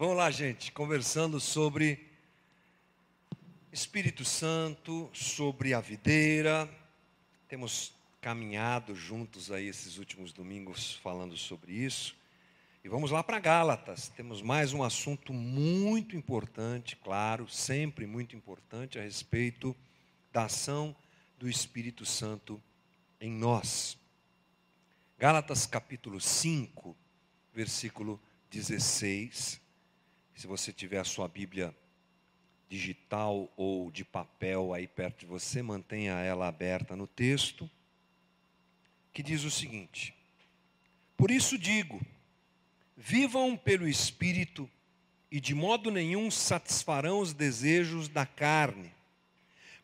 Vamos lá, gente, conversando sobre Espírito Santo, sobre a videira. Temos caminhado juntos aí esses últimos domingos falando sobre isso. E vamos lá para Gálatas. Temos mais um assunto muito importante, claro, sempre muito importante a respeito da ação do Espírito Santo em nós. Gálatas capítulo 5, versículo 16 se você tiver a sua Bíblia digital ou de papel aí perto de você, mantenha ela aberta no texto, que diz o seguinte: Por isso digo, vivam pelo Espírito e de modo nenhum satisfarão os desejos da carne,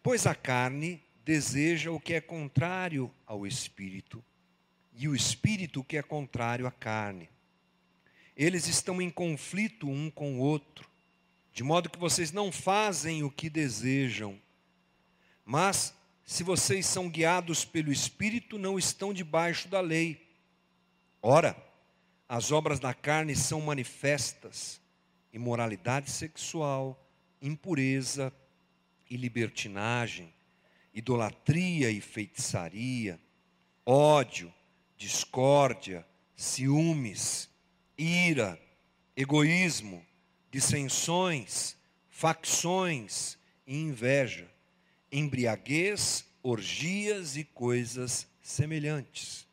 pois a carne deseja o que é contrário ao Espírito, e o Espírito o que é contrário à carne eles estão em conflito um com o outro, de modo que vocês não fazem o que desejam. Mas, se vocês são guiados pelo Espírito, não estão debaixo da lei. Ora, as obras da carne são manifestas: imoralidade sexual, impureza e libertinagem, idolatria e feitiçaria, ódio, discórdia, ciúmes ira, egoísmo, dissensões, facções e inveja, embriaguez, orgias e coisas semelhantes.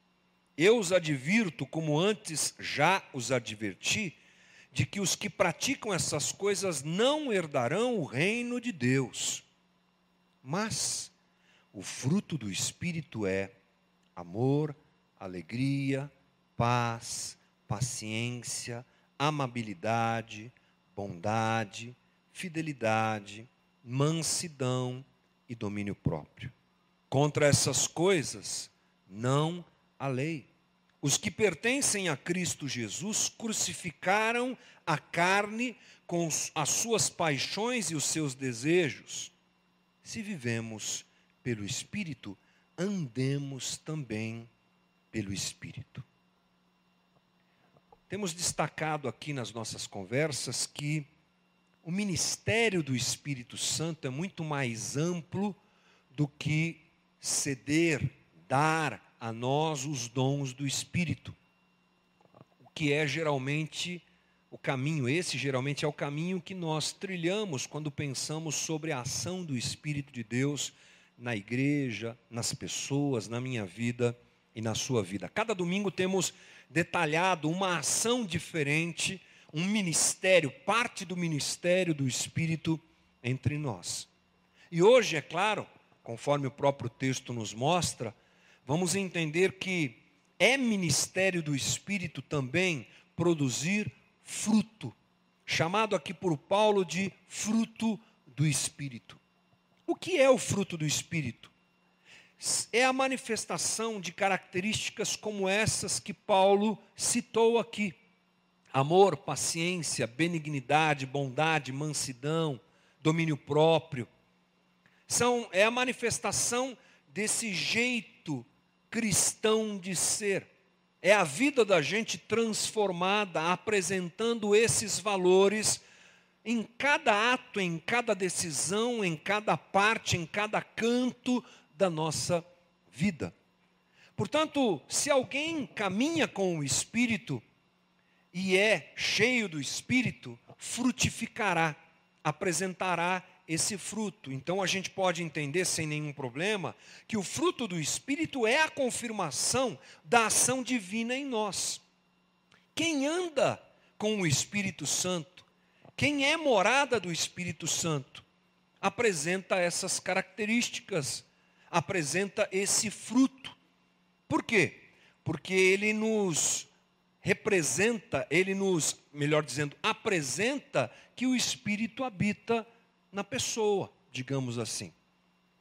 Eu os advirto, como antes já os adverti, de que os que praticam essas coisas não herdarão o reino de Deus. Mas o fruto do Espírito é amor, alegria, paz, paciência, amabilidade, bondade, fidelidade, mansidão e domínio próprio. Contra essas coisas, não há lei. Os que pertencem a Cristo Jesus crucificaram a carne com as suas paixões e os seus desejos. Se vivemos pelo Espírito, andemos também pelo Espírito. Temos destacado aqui nas nossas conversas que o ministério do Espírito Santo é muito mais amplo do que ceder, dar a nós os dons do Espírito. O que é geralmente o caminho, esse geralmente é o caminho que nós trilhamos quando pensamos sobre a ação do Espírito de Deus na igreja, nas pessoas, na minha vida e na sua vida. Cada domingo temos detalhado uma ação diferente, um ministério, parte do ministério do Espírito entre nós. E hoje, é claro, conforme o próprio texto nos mostra, vamos entender que é ministério do Espírito também produzir fruto, chamado aqui por Paulo de fruto do Espírito. O que é o fruto do Espírito? É a manifestação de características como essas que Paulo citou aqui: amor, paciência, benignidade, bondade, mansidão, domínio próprio. São, é a manifestação desse jeito cristão de ser. É a vida da gente transformada, apresentando esses valores em cada ato, em cada decisão, em cada parte, em cada canto da nossa vida. Portanto, se alguém caminha com o Espírito e é cheio do Espírito, frutificará, apresentará esse fruto. Então a gente pode entender sem nenhum problema que o fruto do Espírito é a confirmação da ação divina em nós. Quem anda com o Espírito Santo, quem é morada do Espírito Santo, apresenta essas características apresenta esse fruto. Por quê? Porque ele nos representa, ele nos, melhor dizendo, apresenta que o Espírito habita na pessoa, digamos assim.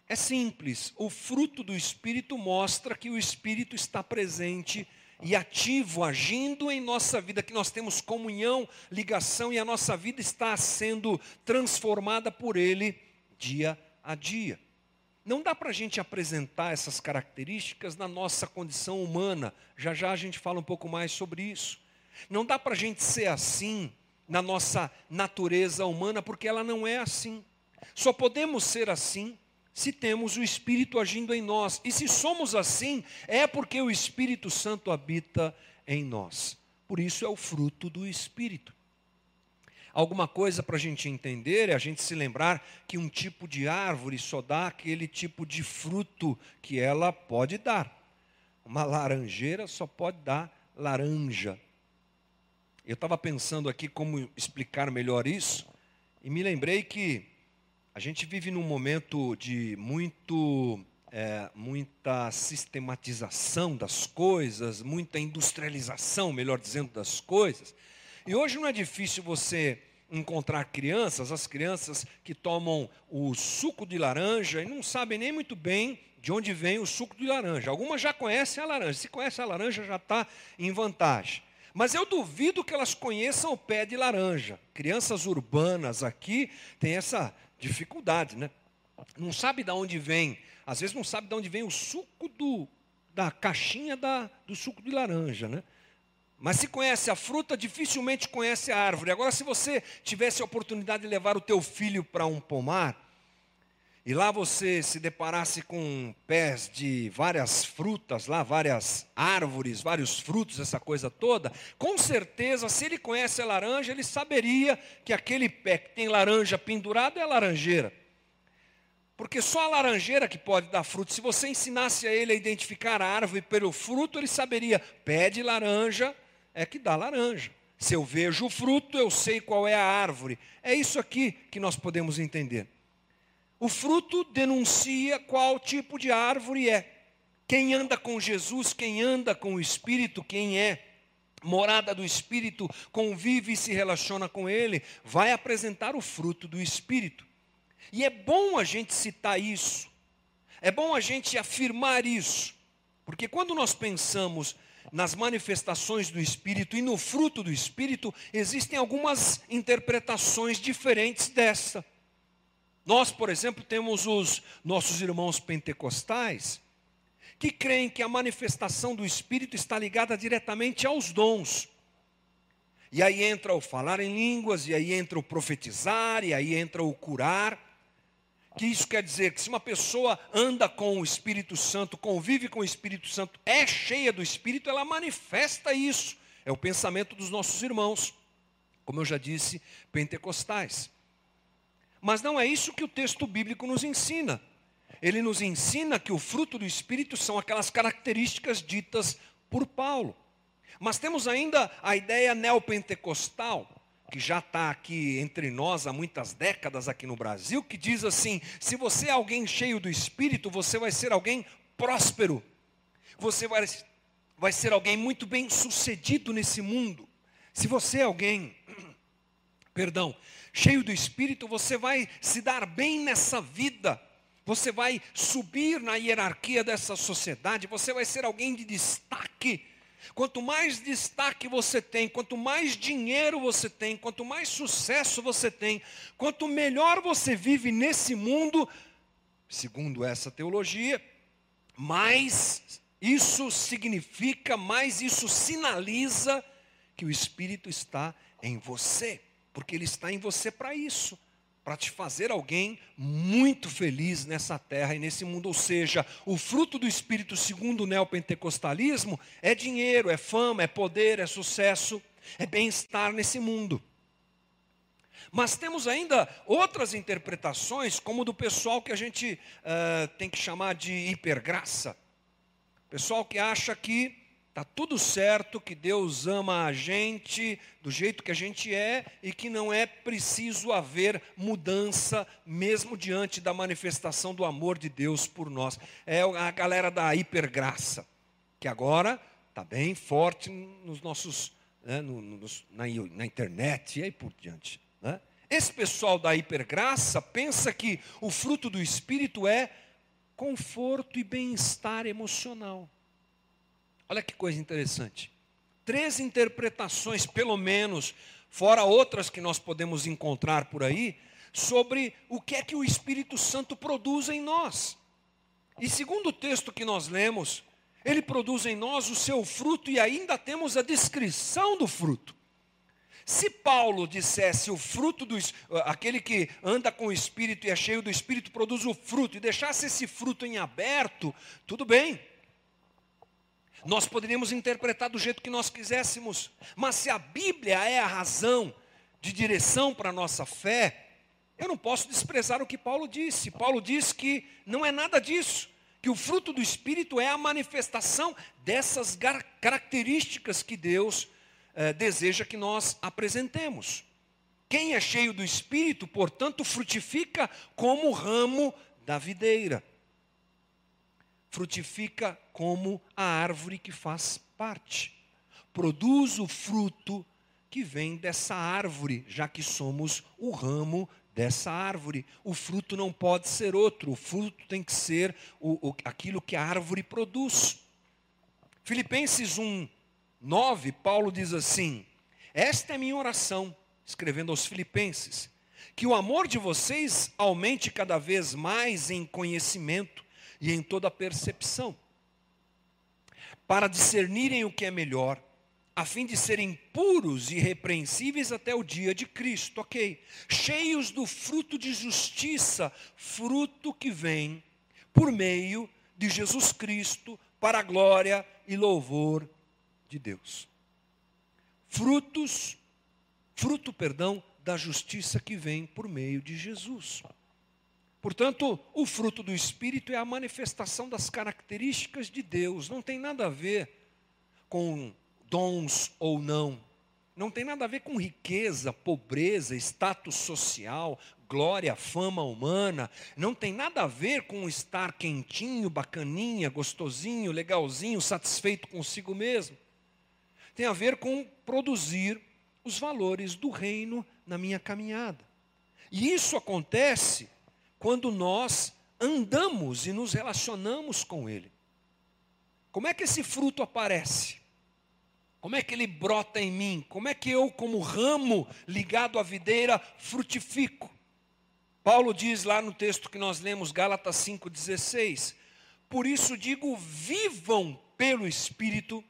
É simples, o fruto do Espírito mostra que o Espírito está presente e ativo, agindo em nossa vida, que nós temos comunhão, ligação e a nossa vida está sendo transformada por Ele dia a dia. Não dá para a gente apresentar essas características na nossa condição humana. Já já a gente fala um pouco mais sobre isso. Não dá para a gente ser assim na nossa natureza humana, porque ela não é assim. Só podemos ser assim se temos o Espírito agindo em nós. E se somos assim, é porque o Espírito Santo habita em nós. Por isso é o fruto do Espírito. Alguma coisa para a gente entender é a gente se lembrar que um tipo de árvore só dá aquele tipo de fruto que ela pode dar. Uma laranjeira só pode dar laranja. Eu estava pensando aqui como explicar melhor isso, e me lembrei que a gente vive num momento de muito, é, muita sistematização das coisas, muita industrialização, melhor dizendo, das coisas. E hoje não é difícil você encontrar crianças, as crianças que tomam o suco de laranja e não sabem nem muito bem de onde vem o suco de laranja. Algumas já conhecem a laranja. Se conhece a laranja, já está em vantagem. Mas eu duvido que elas conheçam o pé de laranja. Crianças urbanas aqui têm essa dificuldade, né? Não sabe de onde vem, às vezes não sabe de onde vem o suco do, da caixinha da, do suco de laranja, né? Mas se conhece a fruta, dificilmente conhece a árvore. Agora, se você tivesse a oportunidade de levar o teu filho para um pomar, e lá você se deparasse com pés de várias frutas, lá várias árvores, vários frutos, essa coisa toda, com certeza, se ele conhece a laranja, ele saberia que aquele pé que tem laranja pendurado é a laranjeira. Porque só a laranjeira que pode dar fruto. Se você ensinasse a ele a identificar a árvore pelo fruto, ele saberia: pé de laranja é que dá laranja. Se eu vejo o fruto, eu sei qual é a árvore. É isso aqui que nós podemos entender. O fruto denuncia qual tipo de árvore é. Quem anda com Jesus, quem anda com o Espírito, quem é morada do Espírito, convive e se relaciona com Ele, vai apresentar o fruto do Espírito. E é bom a gente citar isso, é bom a gente afirmar isso, porque quando nós pensamos nas manifestações do Espírito e no fruto do Espírito, existem algumas interpretações diferentes dessa. Nós, por exemplo, temos os nossos irmãos pentecostais que creem que a manifestação do Espírito está ligada diretamente aos dons. E aí entra o falar em línguas, e aí entra o profetizar, e aí entra o curar. Que isso quer dizer que se uma pessoa anda com o Espírito Santo, convive com o Espírito Santo, é cheia do Espírito, ela manifesta isso. É o pensamento dos nossos irmãos, como eu já disse, pentecostais. Mas não é isso que o texto bíblico nos ensina. Ele nos ensina que o fruto do Espírito são aquelas características ditas por Paulo. Mas temos ainda a ideia neopentecostal, que já está aqui entre nós há muitas décadas aqui no Brasil, que diz assim: se você é alguém cheio do Espírito, você vai ser alguém próspero, você vai, vai ser alguém muito bem sucedido nesse mundo. Se você é alguém, perdão, cheio do Espírito, você vai se dar bem nessa vida. Você vai subir na hierarquia dessa sociedade, você vai ser alguém de destaque. Quanto mais destaque você tem, quanto mais dinheiro você tem, quanto mais sucesso você tem, quanto melhor você vive nesse mundo, segundo essa teologia, mais isso significa, mais isso sinaliza que o Espírito está em você porque Ele está em você para isso para te fazer alguém muito feliz nessa terra e nesse mundo. Ou seja, o fruto do Espírito, segundo o neopentecostalismo, é dinheiro, é fama, é poder, é sucesso, é bem-estar nesse mundo. Mas temos ainda outras interpretações, como do pessoal que a gente uh, tem que chamar de hipergraça. Pessoal que acha que Está tudo certo que Deus ama a gente do jeito que a gente é e que não é preciso haver mudança, mesmo diante da manifestação do amor de Deus por nós. É a galera da hipergraça, que agora está bem forte nos nossos, né, no, na, na, internet e aí por diante. Né? Esse pessoal da hipergraça pensa que o fruto do Espírito é conforto e bem-estar emocional. Olha que coisa interessante. Três interpretações, pelo menos, fora outras que nós podemos encontrar por aí, sobre o que é que o Espírito Santo produz em nós. E segundo o texto que nós lemos, ele produz em nós o seu fruto e ainda temos a descrição do fruto. Se Paulo dissesse o fruto do aquele que anda com o espírito e é cheio do espírito produz o fruto e deixasse esse fruto em aberto, tudo bem. Nós poderíamos interpretar do jeito que nós quiséssemos, mas se a Bíblia é a razão de direção para a nossa fé, eu não posso desprezar o que Paulo disse. Paulo diz que não é nada disso, que o fruto do Espírito é a manifestação dessas características que Deus eh, deseja que nós apresentemos. Quem é cheio do Espírito, portanto, frutifica como o ramo da videira frutifica como a árvore que faz parte. Produz o fruto que vem dessa árvore, já que somos o ramo dessa árvore. O fruto não pode ser outro, o fruto tem que ser o, o, aquilo que a árvore produz. Filipenses 1, 9, Paulo diz assim: Esta é minha oração, escrevendo aos Filipenses, que o amor de vocês aumente cada vez mais em conhecimento e em toda percepção, para discernirem o que é melhor, a fim de serem puros e irrepreensíveis até o dia de Cristo, ok? Cheios do fruto de justiça, fruto que vem por meio de Jesus Cristo, para a glória e louvor de Deus. Frutos, fruto, perdão, da justiça que vem por meio de Jesus. Portanto, o fruto do Espírito é a manifestação das características de Deus, não tem nada a ver com dons ou não, não tem nada a ver com riqueza, pobreza, status social, glória, fama humana, não tem nada a ver com estar quentinho, bacaninha, gostosinho, legalzinho, satisfeito consigo mesmo. Tem a ver com produzir os valores do reino na minha caminhada. E isso acontece quando nós andamos e nos relacionamos com Ele. Como é que esse fruto aparece? Como é que ele brota em mim? Como é que eu, como ramo ligado à videira, frutifico? Paulo diz lá no texto que nós lemos, Gálatas 5,16: Por isso digo, vivam pelo Espírito,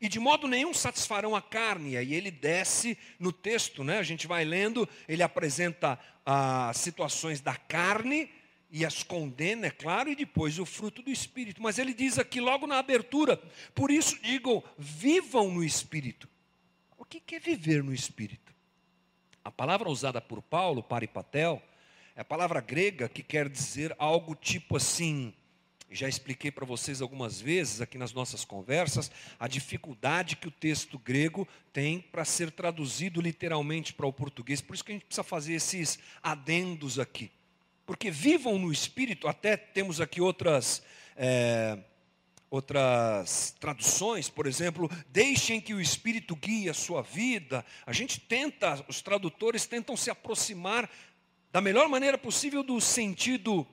e de modo nenhum satisfarão a carne. E ele desce no texto, né? a gente vai lendo, ele apresenta as situações da carne e as condena, é claro, e depois o fruto do Espírito. Mas ele diz aqui logo na abertura, por isso digo, vivam no Espírito. O que é viver no Espírito? A palavra usada por Paulo, paripatel, é a palavra grega que quer dizer algo tipo assim, já expliquei para vocês algumas vezes aqui nas nossas conversas a dificuldade que o texto grego tem para ser traduzido literalmente para o português. Por isso que a gente precisa fazer esses adendos aqui. Porque vivam no Espírito, até temos aqui outras, é, outras traduções, por exemplo, deixem que o Espírito guie a sua vida. A gente tenta, os tradutores tentam se aproximar da melhor maneira possível do sentido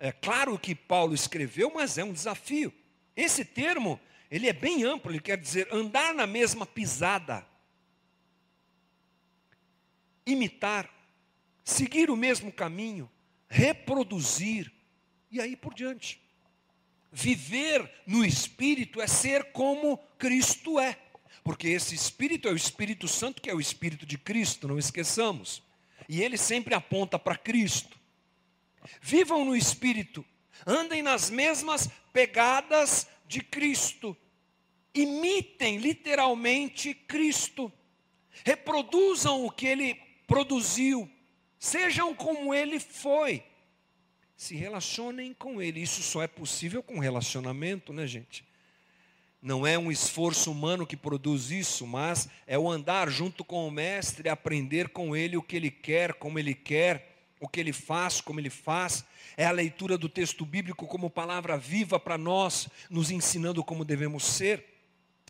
é claro que Paulo escreveu, mas é um desafio. Esse termo, ele é bem amplo, ele quer dizer andar na mesma pisada, imitar, seguir o mesmo caminho, reproduzir e aí por diante. Viver no Espírito é ser como Cristo é, porque esse Espírito é o Espírito Santo, que é o Espírito de Cristo, não esqueçamos, e ele sempre aponta para Cristo. Vivam no Espírito, andem nas mesmas pegadas de Cristo, imitem literalmente Cristo, reproduzam o que ele produziu, sejam como ele foi, se relacionem com ele. Isso só é possível com relacionamento, né, gente? Não é um esforço humano que produz isso, mas é o andar junto com o Mestre, aprender com ele o que ele quer, como ele quer o que ele faz, como ele faz, é a leitura do texto bíblico como palavra viva para nós, nos ensinando como devemos ser.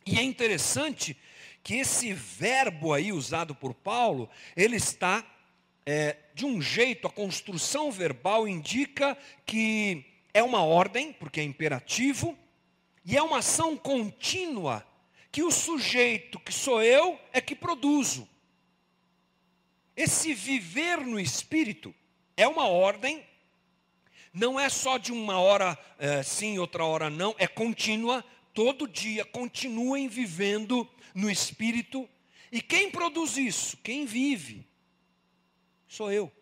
E é interessante que esse verbo aí usado por Paulo, ele está é, de um jeito, a construção verbal indica que é uma ordem, porque é imperativo, e é uma ação contínua, que o sujeito, que sou eu, é que produzo. Esse viver no espírito é uma ordem, não é só de uma hora é, sim, outra hora não, é contínua, todo dia continuem vivendo no Espírito, E quem produz isso? Quem vive? Sou eu.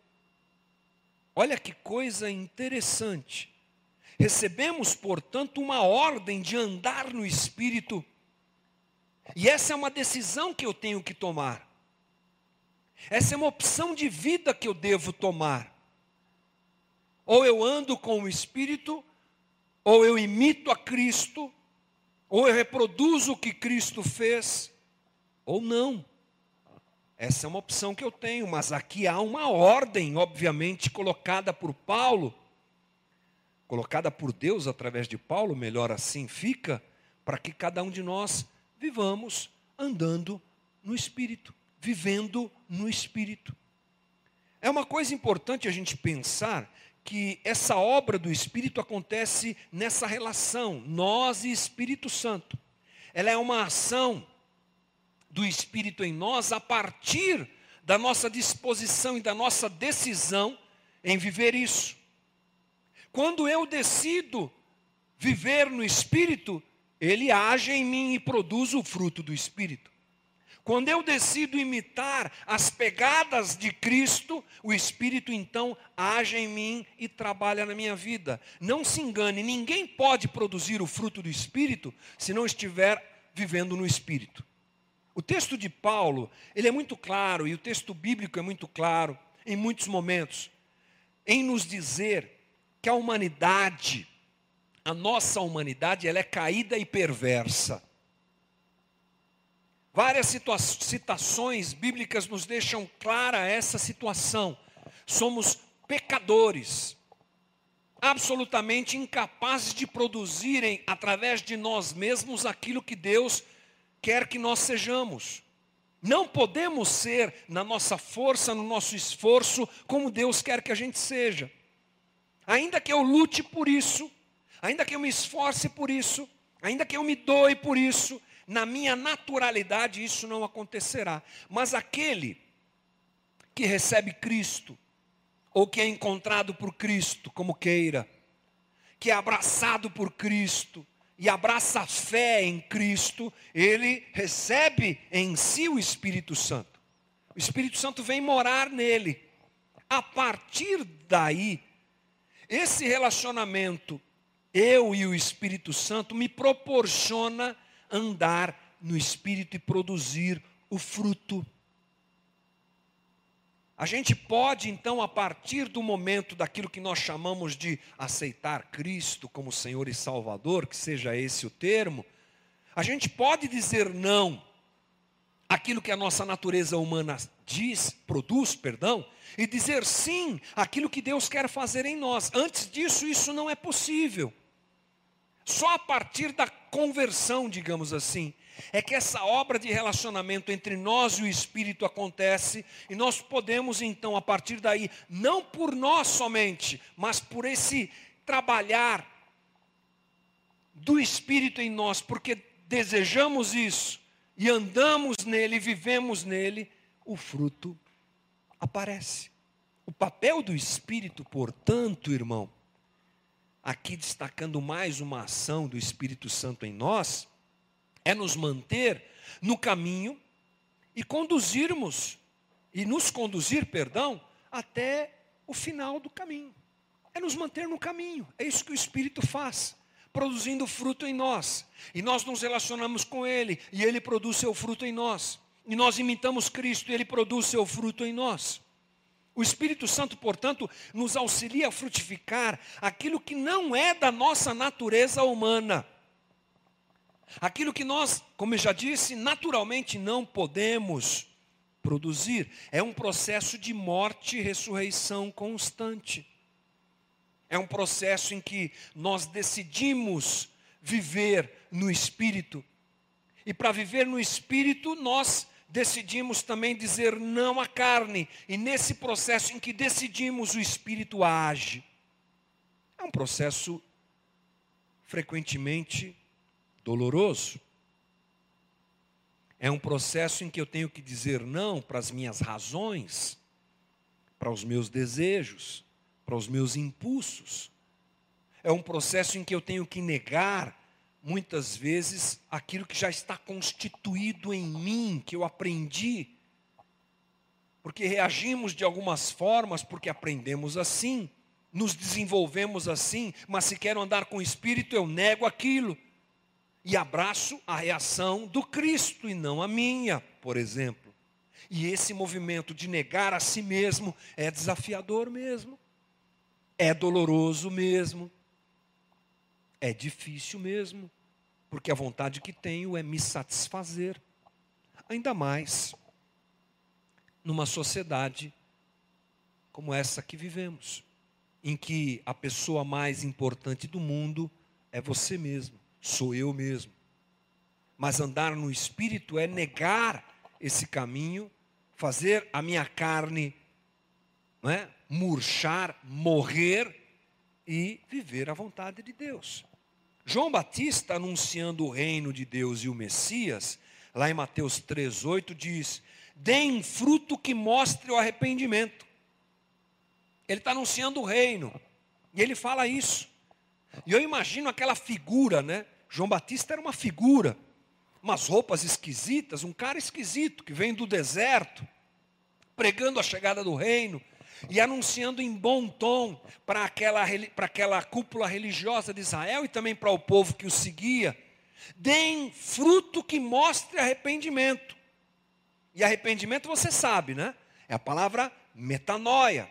Olha que coisa interessante. Recebemos, portanto, uma ordem de andar no Espírito. E essa é uma decisão que eu tenho que tomar. Essa é uma opção de vida que eu devo tomar. Ou eu ando com o Espírito, ou eu imito a Cristo, ou eu reproduzo o que Cristo fez, ou não. Essa é uma opção que eu tenho, mas aqui há uma ordem, obviamente, colocada por Paulo, colocada por Deus através de Paulo, melhor assim fica, para que cada um de nós vivamos andando no Espírito, vivendo no Espírito. É uma coisa importante a gente pensar que essa obra do Espírito acontece nessa relação, nós e Espírito Santo. Ela é uma ação do Espírito em nós a partir da nossa disposição e da nossa decisão em viver isso. Quando eu decido viver no Espírito, ele age em mim e produz o fruto do Espírito. Quando eu decido imitar as pegadas de Cristo, o Espírito então age em mim e trabalha na minha vida. Não se engane, ninguém pode produzir o fruto do Espírito se não estiver vivendo no Espírito. O texto de Paulo, ele é muito claro, e o texto bíblico é muito claro, em muitos momentos, em nos dizer que a humanidade, a nossa humanidade, ela é caída e perversa. Várias citações bíblicas nos deixam clara essa situação. Somos pecadores, absolutamente incapazes de produzirem através de nós mesmos aquilo que Deus quer que nós sejamos. Não podemos ser na nossa força, no nosso esforço, como Deus quer que a gente seja. Ainda que eu lute por isso, ainda que eu me esforce por isso, ainda que eu me doe por isso, na minha naturalidade isso não acontecerá. Mas aquele que recebe Cristo, ou que é encontrado por Cristo, como queira, que é abraçado por Cristo, e abraça a fé em Cristo, ele recebe em si o Espírito Santo. O Espírito Santo vem morar nele. A partir daí, esse relacionamento, eu e o Espírito Santo, me proporciona andar no Espírito e produzir o fruto. A gente pode, então, a partir do momento daquilo que nós chamamos de aceitar Cristo como Senhor e Salvador, que seja esse o termo, a gente pode dizer não aquilo que a nossa natureza humana diz, produz, perdão, e dizer sim aquilo que Deus quer fazer em nós. Antes disso, isso não é possível. Só a partir da conversão, digamos assim, é que essa obra de relacionamento entre nós e o Espírito acontece, e nós podemos então, a partir daí, não por nós somente, mas por esse trabalhar do Espírito em nós, porque desejamos isso, e andamos nele, vivemos nele, o fruto aparece. O papel do Espírito, portanto, irmão, aqui destacando mais uma ação do Espírito Santo em nós, é nos manter no caminho e conduzirmos, e nos conduzir, perdão, até o final do caminho. É nos manter no caminho, é isso que o Espírito faz produzindo fruto em nós. E nós nos relacionamos com Ele, e Ele produz seu fruto em nós. E nós imitamos Cristo, e Ele produz seu fruto em nós. O Espírito Santo, portanto, nos auxilia a frutificar aquilo que não é da nossa natureza humana. Aquilo que nós, como eu já disse, naturalmente não podemos produzir. É um processo de morte e ressurreição constante. É um processo em que nós decidimos viver no Espírito. E para viver no Espírito, nós decidimos também dizer não à carne. E nesse processo em que decidimos, o Espírito age. É um processo frequentemente doloroso. É um processo em que eu tenho que dizer não para as minhas razões, para os meus desejos, para os meus impulsos. É um processo em que eu tenho que negar muitas vezes, aquilo que já está constituído em mim, que eu aprendi. Porque reagimos de algumas formas, porque aprendemos assim, nos desenvolvemos assim, mas se quero andar com o Espírito, eu nego aquilo. E abraço a reação do Cristo e não a minha, por exemplo. E esse movimento de negar a si mesmo é desafiador mesmo, é doloroso mesmo, é difícil mesmo, porque a vontade que tenho é me satisfazer. Ainda mais numa sociedade como essa que vivemos, em que a pessoa mais importante do mundo é você mesmo, sou eu mesmo. Mas andar no espírito é negar esse caminho, fazer a minha carne não é, murchar, morrer e viver a vontade de Deus. João Batista, anunciando o reino de Deus e o Messias, lá em Mateus 3,8, diz: deem fruto que mostre o arrependimento. Ele está anunciando o reino, e ele fala isso. E eu imagino aquela figura, né? João Batista era uma figura, umas roupas esquisitas, um cara esquisito que vem do deserto, pregando a chegada do reino, e anunciando em bom tom para aquela, para aquela cúpula religiosa de Israel e também para o povo que o seguia: deem fruto que mostre arrependimento. E arrependimento você sabe, né? É a palavra metanoia.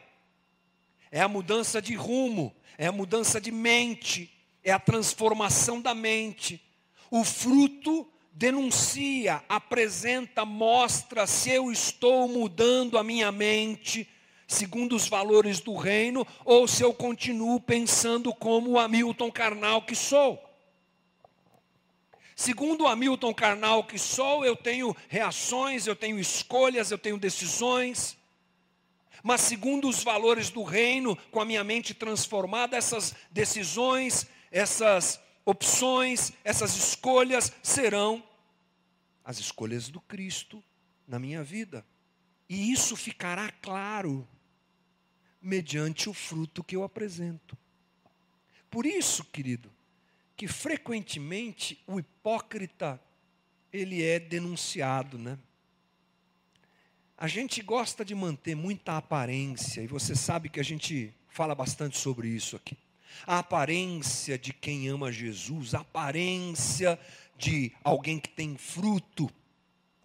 É a mudança de rumo, é a mudança de mente, é a transformação da mente. O fruto denuncia, apresenta, mostra se eu estou mudando a minha mente segundo os valores do reino, ou se eu continuo pensando como o Hamilton carnal que sou. Segundo o Hamilton carnal que sou, eu tenho reações, eu tenho escolhas, eu tenho decisões. Mas segundo os valores do reino, com a minha mente transformada, essas decisões, essas opções, essas escolhas serão as escolhas do Cristo na minha vida. E isso ficará claro mediante o fruto que eu apresento. Por isso, querido, que frequentemente o hipócrita ele é denunciado, né? A gente gosta de manter muita aparência, e você sabe que a gente fala bastante sobre isso aqui. A aparência de quem ama Jesus, a aparência de alguém que tem fruto,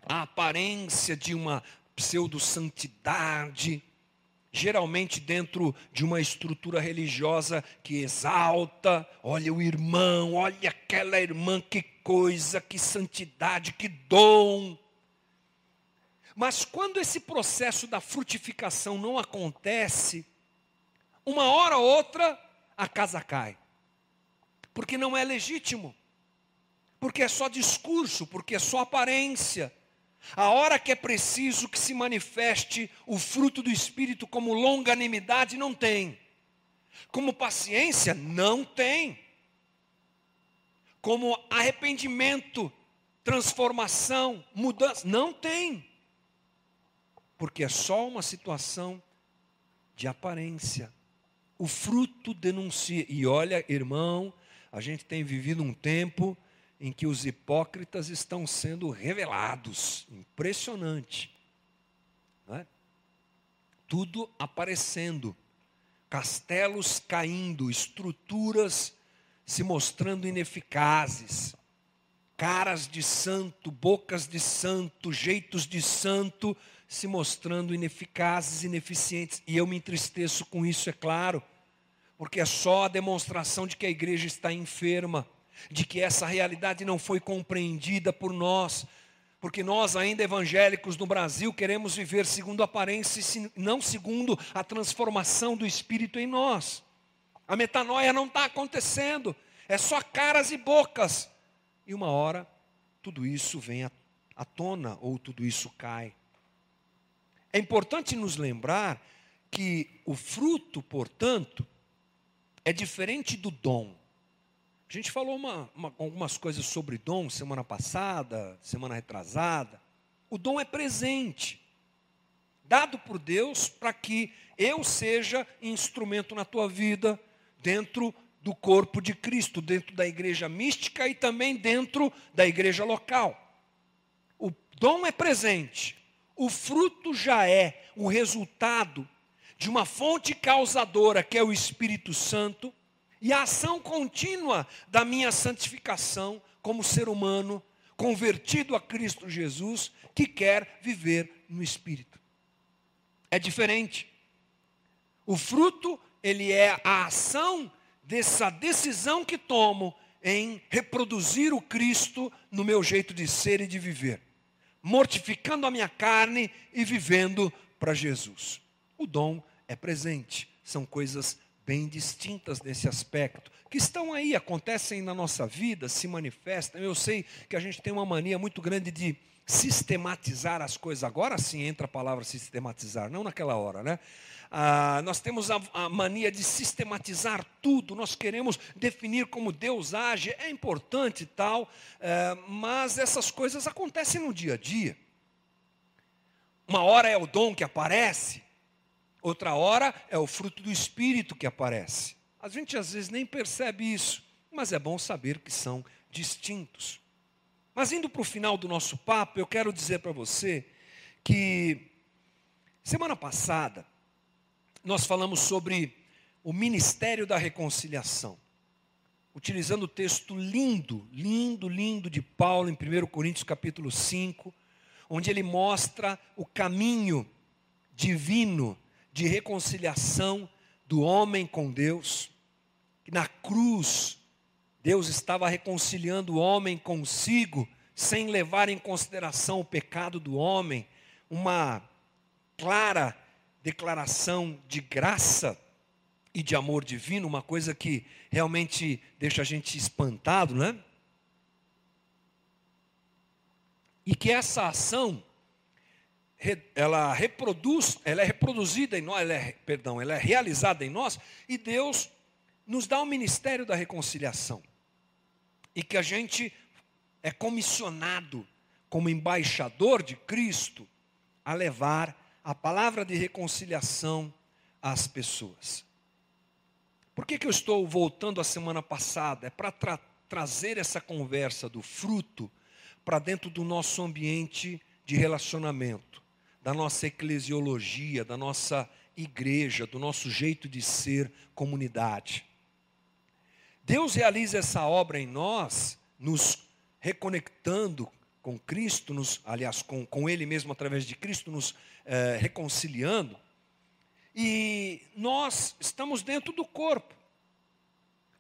a aparência de uma pseudo-santidade, geralmente dentro de uma estrutura religiosa que exalta, olha o irmão, olha aquela irmã, que coisa, que santidade, que dom. Mas quando esse processo da frutificação não acontece, uma hora ou outra a casa cai. Porque não é legítimo. Porque é só discurso, porque é só aparência a hora que é preciso que se manifeste o fruto do Espírito como longanimidade, não tem. Como paciência, não tem. Como arrependimento, transformação, mudança, não tem. Porque é só uma situação de aparência. O fruto denuncia. E olha, irmão, a gente tem vivido um tempo em que os hipócritas estão sendo revelados. Impressionante. É? Tudo aparecendo, castelos caindo, estruturas se mostrando ineficazes, caras de santo, bocas de santo, jeitos de santo se mostrando ineficazes, ineficientes. E eu me entristeço com isso, é claro, porque é só a demonstração de que a igreja está enferma de que essa realidade não foi compreendida por nós, porque nós, ainda evangélicos no Brasil, queremos viver segundo a aparência, não segundo a transformação do Espírito em nós. A metanoia não está acontecendo, é só caras e bocas. E uma hora, tudo isso vem à tona, ou tudo isso cai. É importante nos lembrar que o fruto, portanto, é diferente do dom. A gente falou uma, uma, algumas coisas sobre dom semana passada, semana retrasada. O dom é presente, dado por Deus para que eu seja instrumento na tua vida, dentro do corpo de Cristo, dentro da igreja mística e também dentro da igreja local. O dom é presente, o fruto já é o resultado de uma fonte causadora, que é o Espírito Santo, e a ação contínua da minha santificação como ser humano, convertido a Cristo Jesus, que quer viver no Espírito. É diferente. O fruto, ele é a ação dessa decisão que tomo em reproduzir o Cristo no meu jeito de ser e de viver, mortificando a minha carne e vivendo para Jesus. O dom é presente, são coisas bem distintas nesse aspecto, que estão aí, acontecem na nossa vida, se manifestam. Eu sei que a gente tem uma mania muito grande de sistematizar as coisas. Agora sim entra a palavra sistematizar, não naquela hora, né? Ah, nós temos a, a, mania de sistematizar tudo, nós queremos definir como Deus age, é importante tal, é, mas essas coisas acontecem no dia a dia. Uma hora é o dom que aparece, outra hora é o fruto do Espírito que aparece. A gente às vezes nem percebe isso, mas é bom saber que são distintos. Mas indo para o final do nosso papo, eu quero dizer para você que semana passada nós falamos sobre o ministério da reconciliação, utilizando o texto lindo, lindo, lindo de Paulo em 1 Coríntios capítulo 5, onde ele mostra o caminho divino de reconciliação do homem com Deus, na cruz Deus estava reconciliando o homem consigo, sem levar em consideração o pecado do homem, uma clara declaração de graça e de amor divino, uma coisa que realmente deixa a gente espantado, né? E que essa ação ela reproduz, ela é reproduzida em nós, ela é, perdão, ela é realizada em nós e Deus nos dá o ministério da reconciliação. E que a gente é comissionado como embaixador de Cristo a levar a palavra de reconciliação às pessoas. Por que, que eu estou voltando à semana passada? É para tra trazer essa conversa do fruto para dentro do nosso ambiente de relacionamento, da nossa eclesiologia, da nossa igreja, do nosso jeito de ser comunidade. Deus realiza essa obra em nós, nos reconectando com Cristo, nos, aliás, com, com Ele mesmo através de Cristo, nos é, reconciliando, e nós estamos dentro do corpo.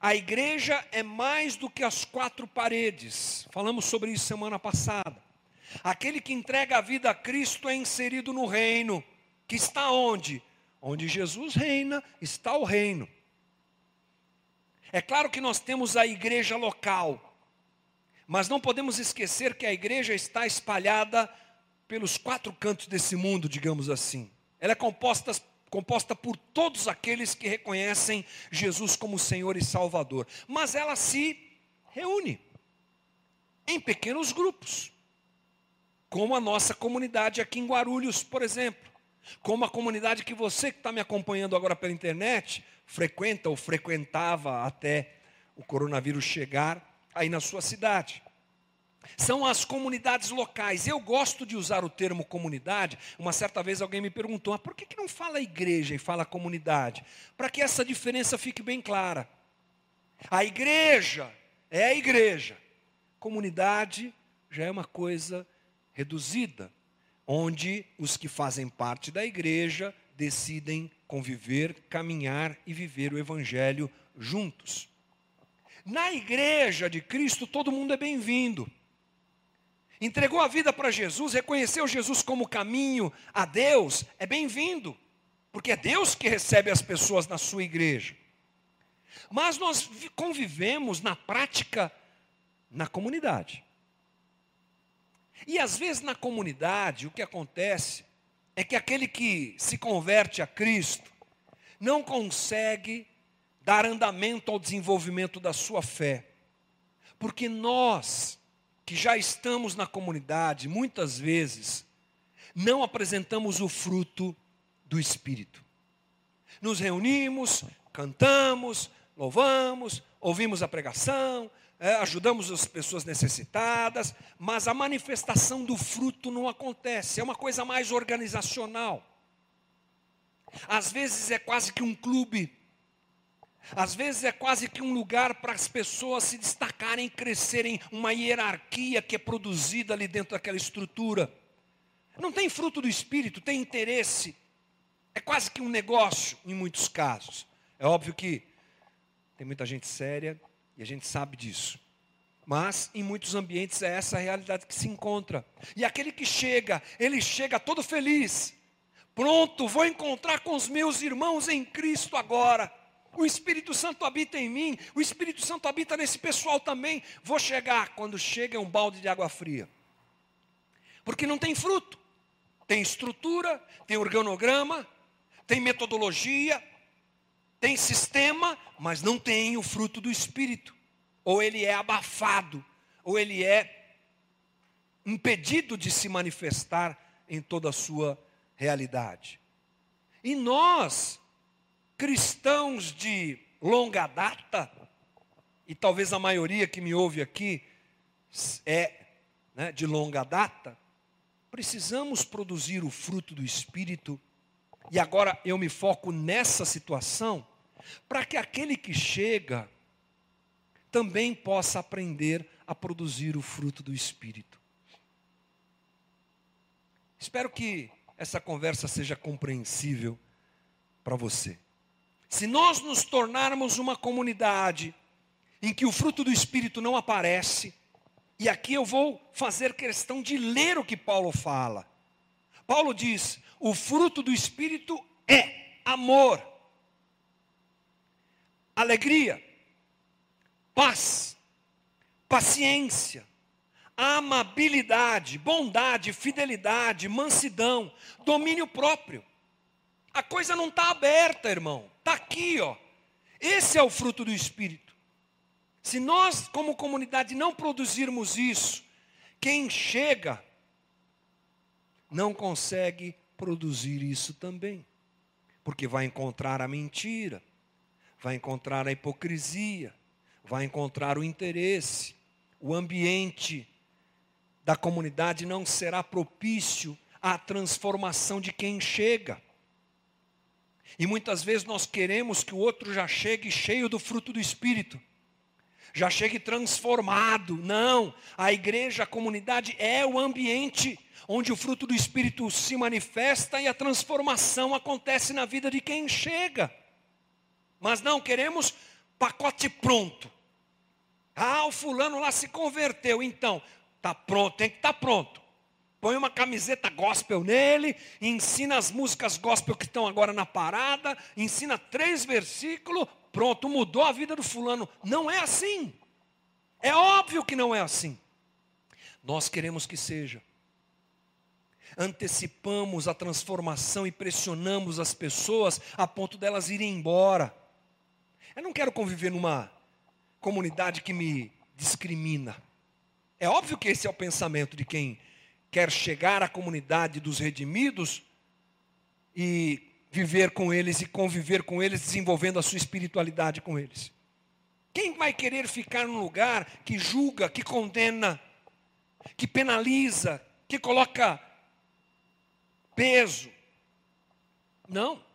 A igreja é mais do que as quatro paredes. Falamos sobre isso semana passada. Aquele que entrega a vida a Cristo é inserido no reino, que está onde? Onde Jesus reina, está o reino. É claro que nós temos a igreja local, mas não podemos esquecer que a igreja está espalhada pelos quatro cantos desse mundo, digamos assim. Ela é composta, composta por todos aqueles que reconhecem Jesus como Senhor e Salvador. Mas ela se reúne em pequenos grupos, como a nossa comunidade aqui em Guarulhos, por exemplo. Como a comunidade que você que está me acompanhando agora pela internet frequenta ou frequentava até o coronavírus chegar aí na sua cidade são as comunidades locais. Eu gosto de usar o termo comunidade. Uma certa vez alguém me perguntou: ah, por que, que não fala igreja e fala comunidade? Para que essa diferença fique bem clara. A igreja é a igreja, comunidade já é uma coisa reduzida, onde os que fazem parte da igreja decidem conviver, caminhar e viver o evangelho juntos. Na igreja de Cristo, todo mundo é bem-vindo entregou a vida para Jesus, reconheceu Jesus como caminho a Deus, é bem-vindo, porque é Deus que recebe as pessoas na sua igreja. Mas nós convivemos na prática na comunidade. E às vezes na comunidade o que acontece é que aquele que se converte a Cristo não consegue dar andamento ao desenvolvimento da sua fé, porque nós que já estamos na comunidade, muitas vezes, não apresentamos o fruto do Espírito. Nos reunimos, cantamos, louvamos, ouvimos a pregação, é, ajudamos as pessoas necessitadas, mas a manifestação do fruto não acontece, é uma coisa mais organizacional. Às vezes é quase que um clube, às vezes é quase que um lugar para as pessoas se destacarem, crescerem, uma hierarquia que é produzida ali dentro daquela estrutura. Não tem fruto do espírito, tem interesse. É quase que um negócio em muitos casos. É óbvio que tem muita gente séria a gente sabe disso. Mas em muitos ambientes é essa a realidade que se encontra. E aquele que chega, ele chega todo feliz. Pronto, vou encontrar com os meus irmãos em Cristo agora. O Espírito Santo habita em mim, o Espírito Santo habita nesse pessoal também. Vou chegar, quando chega é um balde de água fria. Porque não tem fruto. Tem estrutura, tem organograma, tem metodologia, tem sistema, mas não tem o fruto do Espírito. Ou ele é abafado, ou ele é impedido de se manifestar em toda a sua realidade. E nós, cristãos de longa data, e talvez a maioria que me ouve aqui é né, de longa data, precisamos produzir o fruto do Espírito, e agora eu me foco nessa situação, para que aquele que chega também possa aprender a produzir o fruto do Espírito. Espero que essa conversa seja compreensível para você. Se nós nos tornarmos uma comunidade em que o fruto do Espírito não aparece, e aqui eu vou fazer questão de ler o que Paulo fala. Paulo diz: o fruto do Espírito é amor, alegria, paz, paciência, amabilidade, bondade, fidelidade, mansidão, domínio próprio. A coisa não está aberta, irmão. Está aqui, ó. Esse é o fruto do Espírito. Se nós, como comunidade, não produzirmos isso, quem chega não consegue produzir isso também. Porque vai encontrar a mentira, vai encontrar a hipocrisia, vai encontrar o interesse, o ambiente da comunidade não será propício à transformação de quem chega. E muitas vezes nós queremos que o outro já chegue cheio do fruto do Espírito já chegue transformado. Não, a igreja, a comunidade é o ambiente onde o fruto do Espírito se manifesta e a transformação acontece na vida de quem chega. Mas não queremos pacote pronto. Ah, o fulano lá se converteu, então, tá pronto, tem que estar tá pronto. Põe uma camiseta gospel nele, ensina as músicas gospel que estão agora na parada, ensina três versículos, pronto, mudou a vida do fulano. Não é assim. É óbvio que não é assim. Nós queremos que seja. Antecipamos a transformação e pressionamos as pessoas a ponto delas irem embora. Eu não quero conviver numa comunidade que me discrimina. É óbvio que esse é o pensamento de quem quer chegar à comunidade dos redimidos e viver com eles e conviver com eles, desenvolvendo a sua espiritualidade com eles. Quem vai querer ficar num lugar que julga, que condena, que penaliza, que coloca peso? Não.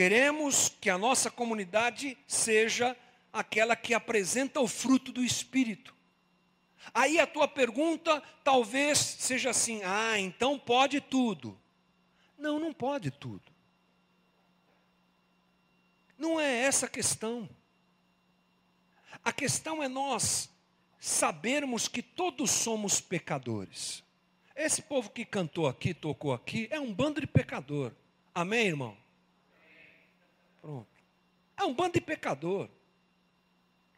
Queremos que a nossa comunidade seja aquela que apresenta o fruto do Espírito. Aí a tua pergunta talvez seja assim: ah, então pode tudo. Não, não pode tudo. Não é essa a questão. A questão é nós sabermos que todos somos pecadores. Esse povo que cantou aqui, tocou aqui, é um bando de pecador. Amém, irmão? Pronto. É um bando de pecador.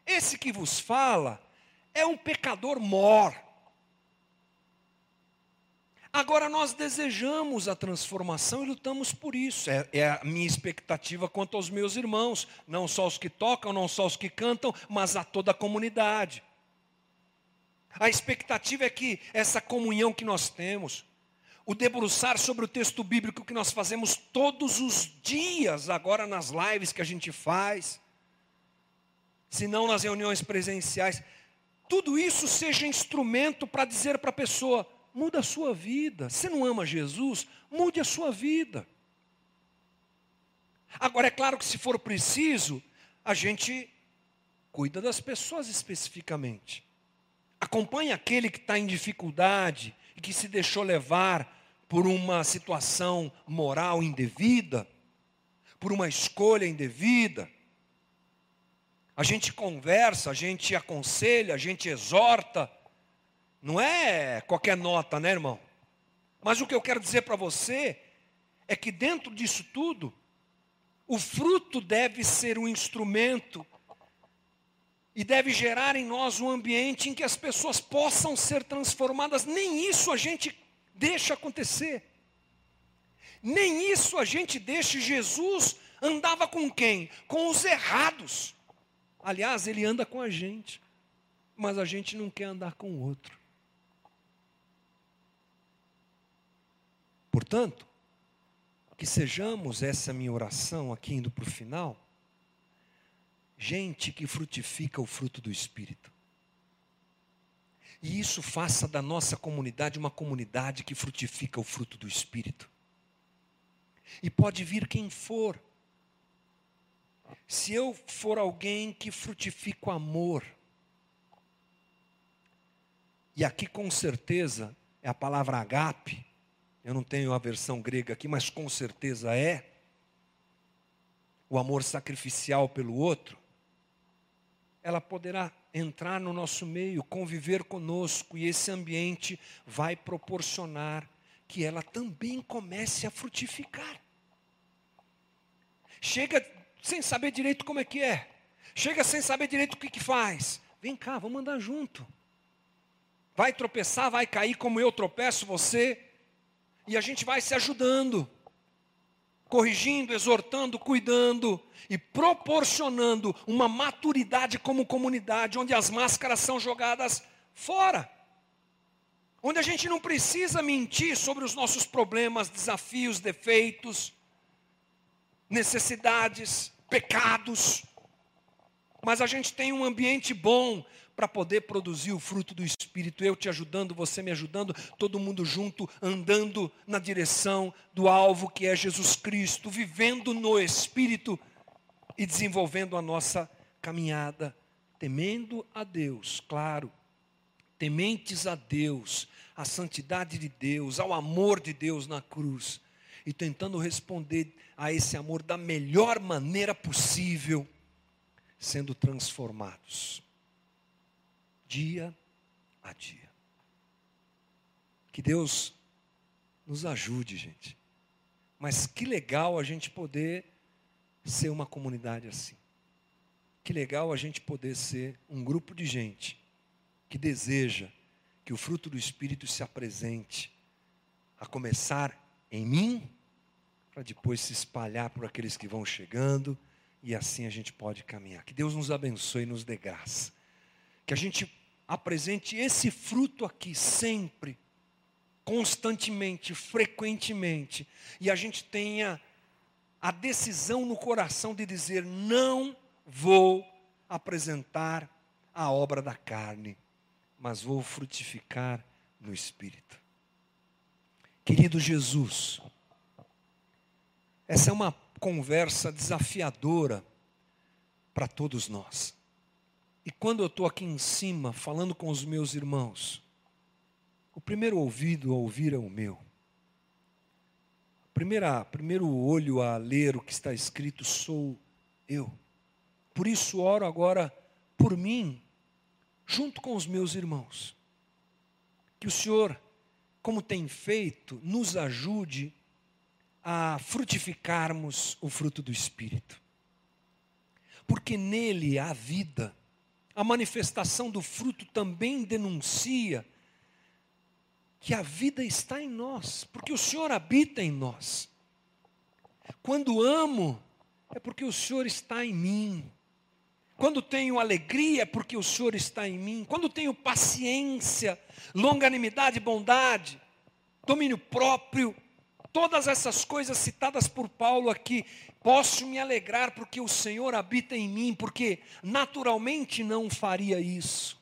Esse que vos fala é um pecador mor. Agora nós desejamos a transformação e lutamos por isso. É, é, a minha expectativa quanto aos meus irmãos, não só os que tocam, não só os que cantam, mas a toda a comunidade. A expectativa é que essa comunhão que nós temos, o debruçar sobre o texto bíblico que nós fazemos todos os dias, agora nas lives que a gente faz, se não nas reuniões presenciais. Tudo isso seja instrumento para dizer para a pessoa: muda a sua vida. Você não ama Jesus? Mude a sua vida. Agora, é claro que se for preciso, a gente cuida das pessoas especificamente. Acompanha aquele que está em dificuldade e que se deixou levar por uma situação moral indevida, por uma escolha indevida. A gente conversa, a gente aconselha, a gente exorta. Não é qualquer nota, né, irmão? Mas o que eu quero dizer para você é que dentro disso tudo, o fruto deve ser um instrumento e deve gerar em nós um ambiente em que as pessoas possam ser transformadas. Nem isso a gente deixa acontecer. Nem isso a gente deixa. Jesus andava com quem? Com os errados. Aliás, ele anda com a gente, mas a gente não quer andar com o outro. Portanto, que sejamos, essa é minha oração aqui indo para o final, gente que frutifica o fruto do Espírito. E isso faça da nossa comunidade uma comunidade que frutifica o fruto do Espírito. E pode vir quem for, se eu for alguém que frutifica o amor, e aqui com certeza é a palavra agape, eu não tenho a versão grega aqui, mas com certeza é, o amor sacrificial pelo outro, ela poderá entrar no nosso meio, conviver conosco, e esse ambiente vai proporcionar que ela também comece a frutificar. Chega sem saber direito como é que é. Chega sem saber direito o que, que faz. Vem cá, vamos andar junto. Vai tropeçar, vai cair como eu tropeço você. E a gente vai se ajudando, corrigindo, exortando, cuidando e proporcionando uma maturidade como comunidade, onde as máscaras são jogadas fora. Onde a gente não precisa mentir sobre os nossos problemas, desafios, defeitos, necessidades pecados, mas a gente tem um ambiente bom para poder produzir o fruto do Espírito. Eu te ajudando, você me ajudando, todo mundo junto, andando na direção do alvo que é Jesus Cristo, vivendo no Espírito e desenvolvendo a nossa caminhada, temendo a Deus, claro, tementes a Deus, à santidade de Deus, ao amor de Deus na cruz. E tentando responder a esse amor da melhor maneira possível, sendo transformados dia a dia. Que Deus nos ajude, gente. Mas que legal a gente poder ser uma comunidade assim. Que legal a gente poder ser um grupo de gente que deseja que o fruto do Espírito se apresente, a começar em mim, para depois se espalhar por aqueles que vão chegando, e assim a gente pode caminhar. Que Deus nos abençoe e nos dê graça. Que a gente apresente esse fruto aqui sempre, constantemente, frequentemente, e a gente tenha a decisão no coração de dizer: não vou apresentar a obra da carne, mas vou frutificar no espírito. Querido Jesus, essa é uma conversa desafiadora para todos nós. E quando eu estou aqui em cima falando com os meus irmãos, o primeiro ouvido a ouvir é o meu. Primeira, primeiro olho a ler o que está escrito sou eu. Por isso oro agora por mim, junto com os meus irmãos. Que o Senhor como tem feito, nos ajude a frutificarmos o fruto do Espírito. Porque nele há vida. A manifestação do fruto também denuncia que a vida está em nós, porque o Senhor habita em nós. Quando amo, é porque o Senhor está em mim. Quando tenho alegria, é porque o Senhor está em mim. Quando tenho paciência, longanimidade, bondade, domínio próprio, todas essas coisas citadas por Paulo aqui, posso me alegrar porque o Senhor habita em mim, porque naturalmente não faria isso,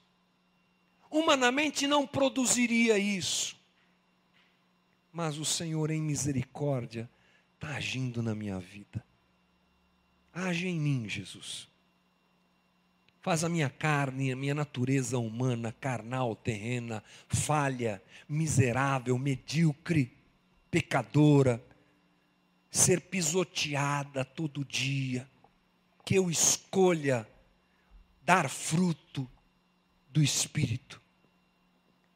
humanamente não produziria isso, mas o Senhor, em misericórdia, está agindo na minha vida. Age em mim, Jesus. Faz a minha carne, a minha natureza humana, carnal, terrena, falha, miserável, medíocre, pecadora, ser pisoteada todo dia, que eu escolha dar fruto do Espírito.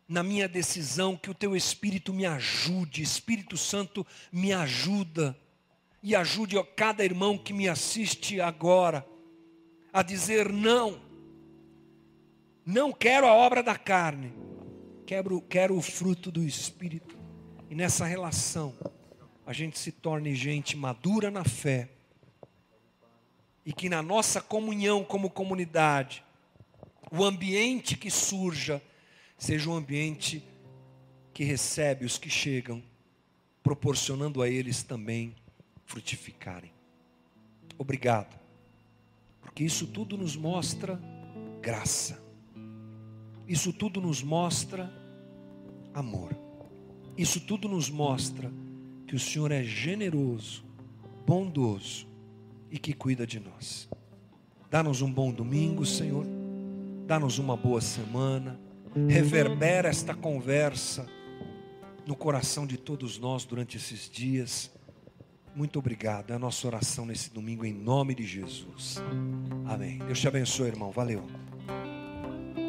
Na minha decisão, que o teu Espírito me ajude, Espírito Santo me ajuda, e ajude a cada irmão que me assiste agora, a dizer não, não quero a obra da carne, quero, quero o fruto do Espírito. Nessa relação, a gente se torne gente madura na fé. E que na nossa comunhão como comunidade, o ambiente que surja, seja um ambiente que recebe os que chegam, proporcionando a eles também frutificarem. Obrigado, porque isso tudo nos mostra graça, isso tudo nos mostra amor. Isso tudo nos mostra que o Senhor é generoso, bondoso e que cuida de nós. Dá-nos um bom domingo, Senhor. Dá-nos uma boa semana. Reverbera esta conversa no coração de todos nós durante esses dias. Muito obrigado. É a nossa oração nesse domingo em nome de Jesus. Amém. Deus te abençoe, irmão. Valeu.